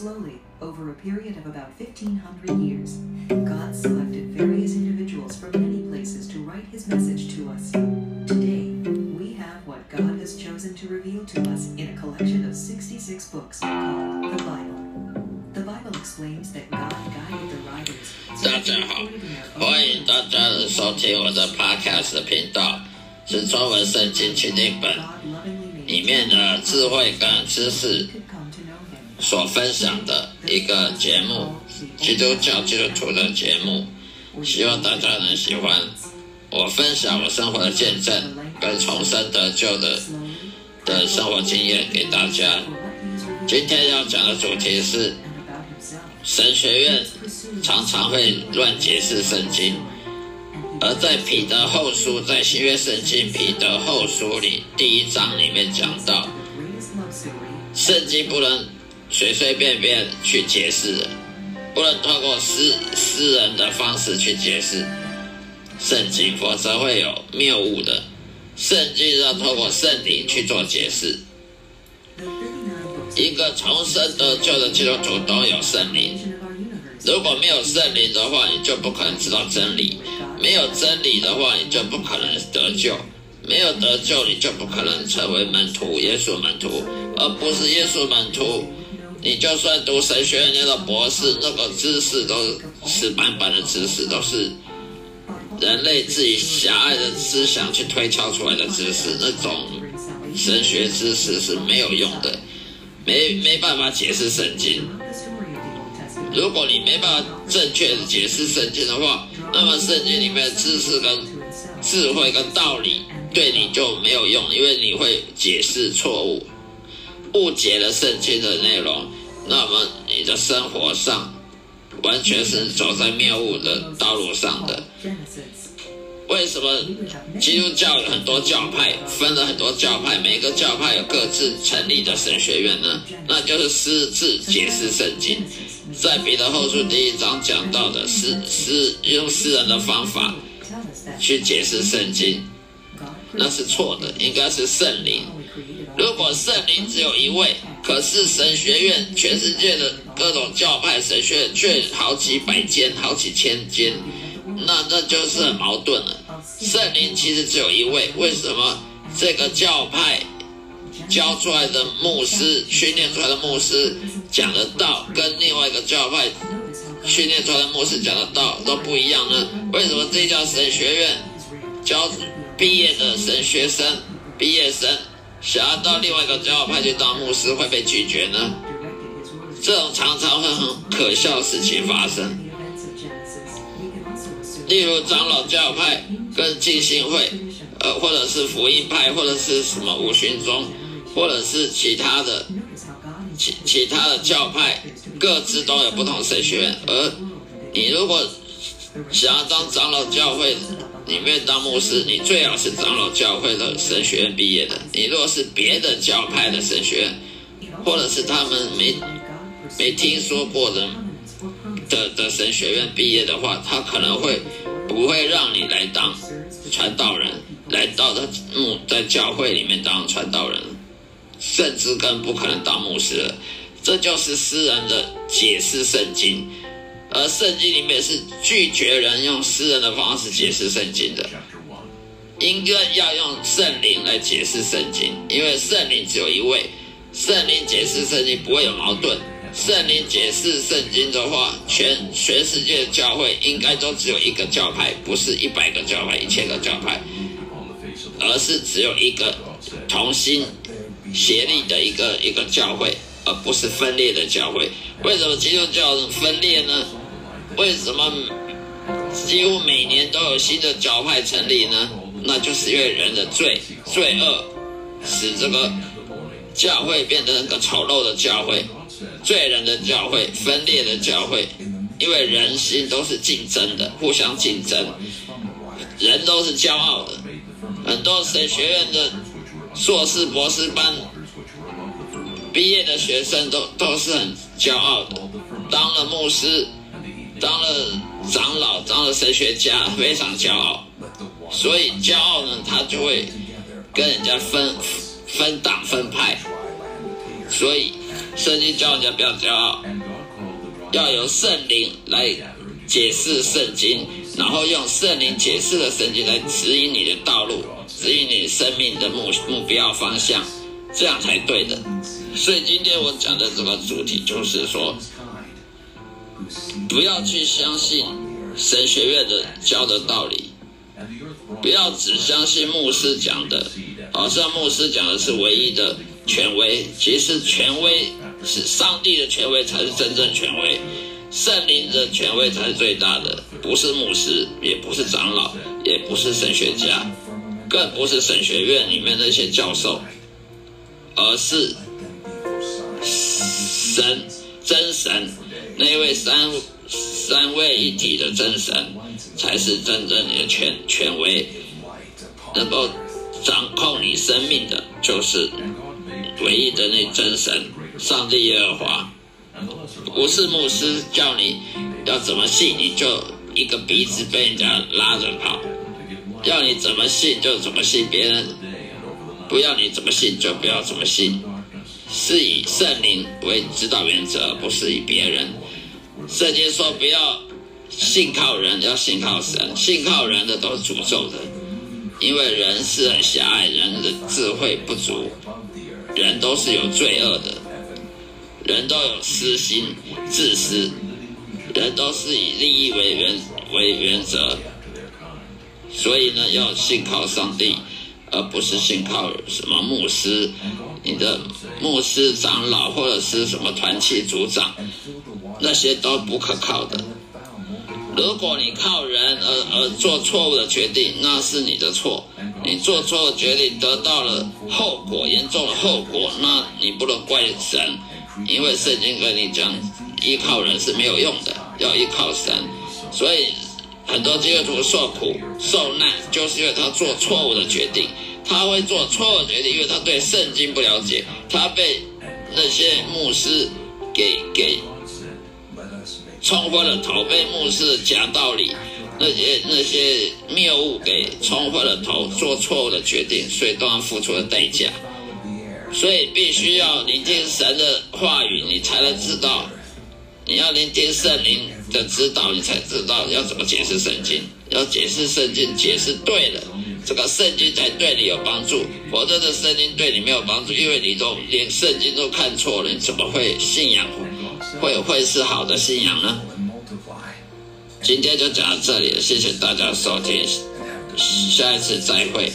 Slowly, over a period of about 1500 years, God selected various individuals from many places to write his message to us. Today, we have what God has chosen to reveal to us in a collection of 66 books called the Bible. The Bible explains that God guided the writers so 大 that they 家好 recorded in their，own 欢迎 words 大家的收听我的 Podcast 的频道，是中文圣经情境本 God lovingly made 里面的智慧跟知识 所分享的一个节目，基督教基督徒的节目，希望大家能喜欢。我分享我生活的见证跟重生得救的的生活经验给大家。今天要讲的主题是神学院常常会乱解释圣经，而在彼得后书，在新约圣经彼得后书里第一章里面讲到，圣经不能随随便便去解释的，不能透过私私人的方式去解释圣经，否则会有谬误的。圣经要透过圣灵去做解释。一个重生得救的基督徒都有圣灵，如果没有圣灵的话，你就不可能知道真理；没有真理的话，你就不可能得救；没有得救，你就不可能成为门徒，耶稣门徒，而不是耶稣门徒。你就算读神学院那个博士，那个知识都是死板板的知识，都是人类自己狭隘的思想去推敲出来的知识，那种神学知识是没有用的，没没办法解释圣经。如果你没办法正确的解释圣经的话，那么圣经里面的知识跟智慧跟道理对你就没有用，因为你会解释错误，误解了圣经的内容，那么你的生活上完全是走在谬误的道路上的。为什么基督教有很多教派，分了很多教派，每个教派有各自成立的神学院呢？那就是私自解释圣经。在彼得后书第一章讲到的是是用私人的方法去解释圣经，那是错的，应该是圣灵。如果圣灵只有一位，可是神学院全世界的各种教派神学院却好几百间、好几千间，那那就是很矛盾了。圣灵其实只有一位，为什么这个教派教出来的牧师、训练出来的牧师讲的道，跟另外一个教派训练出来的牧师讲的道都不一样呢？为什么这叫神学院教毕业的神学生、毕业生想要到另外一个教派去当牧师会被拒绝呢？这种常常会很可笑的事情发生。例如长老教派跟浸信会，呃，或者是福音派，或者是什么五旬宗，或者是其他的其其他的教派，各自都有不同神学院。而你如果想要当长老教会里面当牧师，你最好是长老教会的神学院毕业的。你如果是别的教派的神学院，或者是他们没没听说过的的的神学院毕业的话，他可能会不会让你来当传道人，来到的牧在教会里面当传道人，甚至更不可能当牧师了。这就是私人的解释圣经，而圣经里面是拒绝人用私人的方式解释圣经的，应该要用圣灵来解释圣经，因为圣灵只有一位，圣灵解释圣经不会有矛盾。圣灵解释圣经的话，全全世界的教会应该都只有一个教派，不是一百个教派、一千个教派，而是只有一个同心协力的一个一个教会，而不是分裂的教会。为什么基督教分裂呢？为什么几乎每年都有新的教派成立呢？那就是因为人的罪罪恶，使这个教会变成一个丑陋的教会。罪人的教会，分裂的教会，因为人心都是竞争的，互相竞争，人都是骄傲的。很多神学院的硕士、博士班毕业的学生都都是很骄傲的，当了牧师，当了长老，当了神学家，非常骄傲。所以骄傲呢，他就会跟人家分分党分派，所以。圣经教人家不要骄傲，要由圣灵来解释圣经，然后用圣灵解释的圣经来指引你的道路，指引你生命的目目标方向，这样才对的。所以今天我讲的这个主题就是说，不要去相信神学院的教的道理，不要只相信牧师讲的，好像牧师讲的是唯一的权威，其实权威是上帝的权威才是真正权威，圣灵的权威才是最大的，不是牧师，也不是长老，也不是神学家，更不是神学院里面那些教授，而是。神真神，那位三三位一体的真神，才是真正的权权威，能够掌控你生命的，就是唯一的那真神，上帝耶和华。不是牧师叫你要怎么信，你就一个鼻子被人家拉着跑，要你怎么信就怎么信，别人不要你怎么信就不要怎么信。是以圣灵为指导原则，不是以别人。圣经说不要信靠人，要信靠神。信靠人的都是诅咒的，因为人是很狭隘，人的智慧不足，人都是有罪恶的，人都有私心、自私，人都是以利益为原为原则。所以呢，要信靠上帝，而不是信靠什么牧师。你的牧师长老或者是什么团契组长，那些都不可靠的。如果你靠人而而做错误的决定，那是你的错。你做错了决定得到了后果，严重的后果，那你不能怪神，因为圣经跟你讲，依靠人是没有用的，要依靠神。所以很多基督徒受苦受难，就是因为他做错误的决定。他会做错误决定，因为他对圣经不了解，他被那些牧师给给冲昏了头，被牧师讲道理、那些那些谬误给冲昏了头，做错误的决定，所以都要付出的代价。所以必须要聆听神的话语，你才能知道；你要聆听圣灵的指导，你才知道要怎么解释圣经。要解释圣经，解释对了。这个圣经才对你有帮助，否则这圣经对你没有帮助，因为你都连圣经都看错了，你怎么会信仰会会是好的信仰呢？今天就讲到这里，谢谢大家收听，下一次再会。